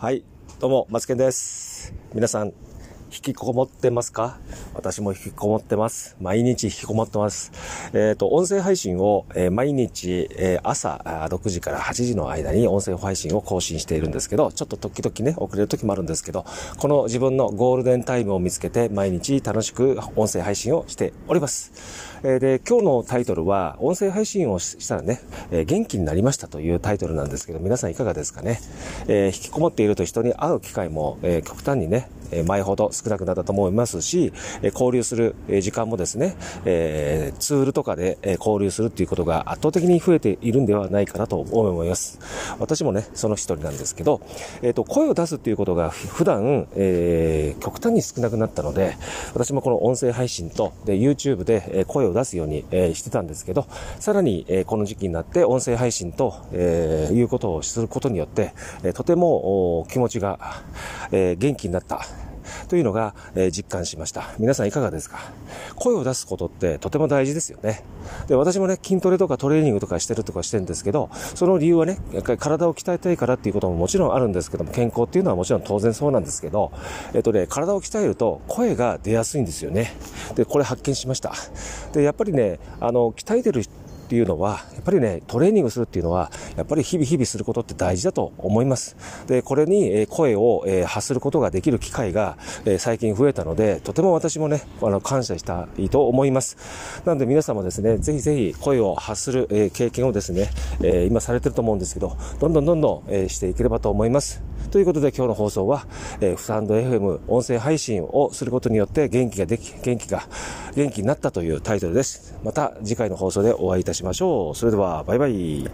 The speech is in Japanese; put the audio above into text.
はい、どうも、マツケンです。皆さん、引きこもってますか？私も引きこもってます。毎日引きこもってます。えっ、ー、と、音声配信を、えー、毎日、えー、朝6時から8時の間に音声配信を更新しているんですけど、ちょっと時々ね、遅れる時もあるんですけど、この自分のゴールデンタイムを見つけて毎日楽しく音声配信をしております。えで、今日のタイトルは、音声配信をしたらね、え元気になりましたというタイトルなんですけど、皆さんいかがですかね？え引きこもっていると人に会う機会も、え極端にね、前ほど少なくなったと思いますし、交流する時間もですね、えツールとかで交流するっていうことが圧倒的に増えているんではないかなと思います。私もね、その一人なんですけど、えっ、と、声を出すっていうことが普段、えー、極端に少なくなったので、私もこの音声配信と、で、YouTube で声を出すように、えしてたんですけど、さらに、えこの時期になって音声配信と、えいうことをすることによって、えとても気持ちが、え元気になった。というのが、え実感しました。皆さんいかがですか？声を出すことってとても大事ですよね。で、私もね、筋トレとかトレーニングとかしてるとかしてるんですけど、その理由はね、やっぱり体を鍛えたいからっていうことももちろんあるんですけども、健康っていうのはもちろん当然そうなんですけど、えっとね、体を鍛えると声が出やすいんですよね。で、これ発見しました。で、やっぱりね、あの、鍛えてるっていうのは、やっぱりね、トレーニングするっていうのは、やっぱり日々日々することって大事だと思います。で、これに声を発することができる機会が最近増えたので、とても私もね、あの、感謝したいと思います。なので皆様ですね、ぜひぜひ声を発する経験をですね、今されてると思うんですけど、どんどんどんどんしていければと思います。ということで今日の放送は、えー、スタンド FM 音声配信をすることによって元気ができ、元気が、元気になったというタイトルです。また次回の放送でお会いいたしましょう。それでは、バイバイ。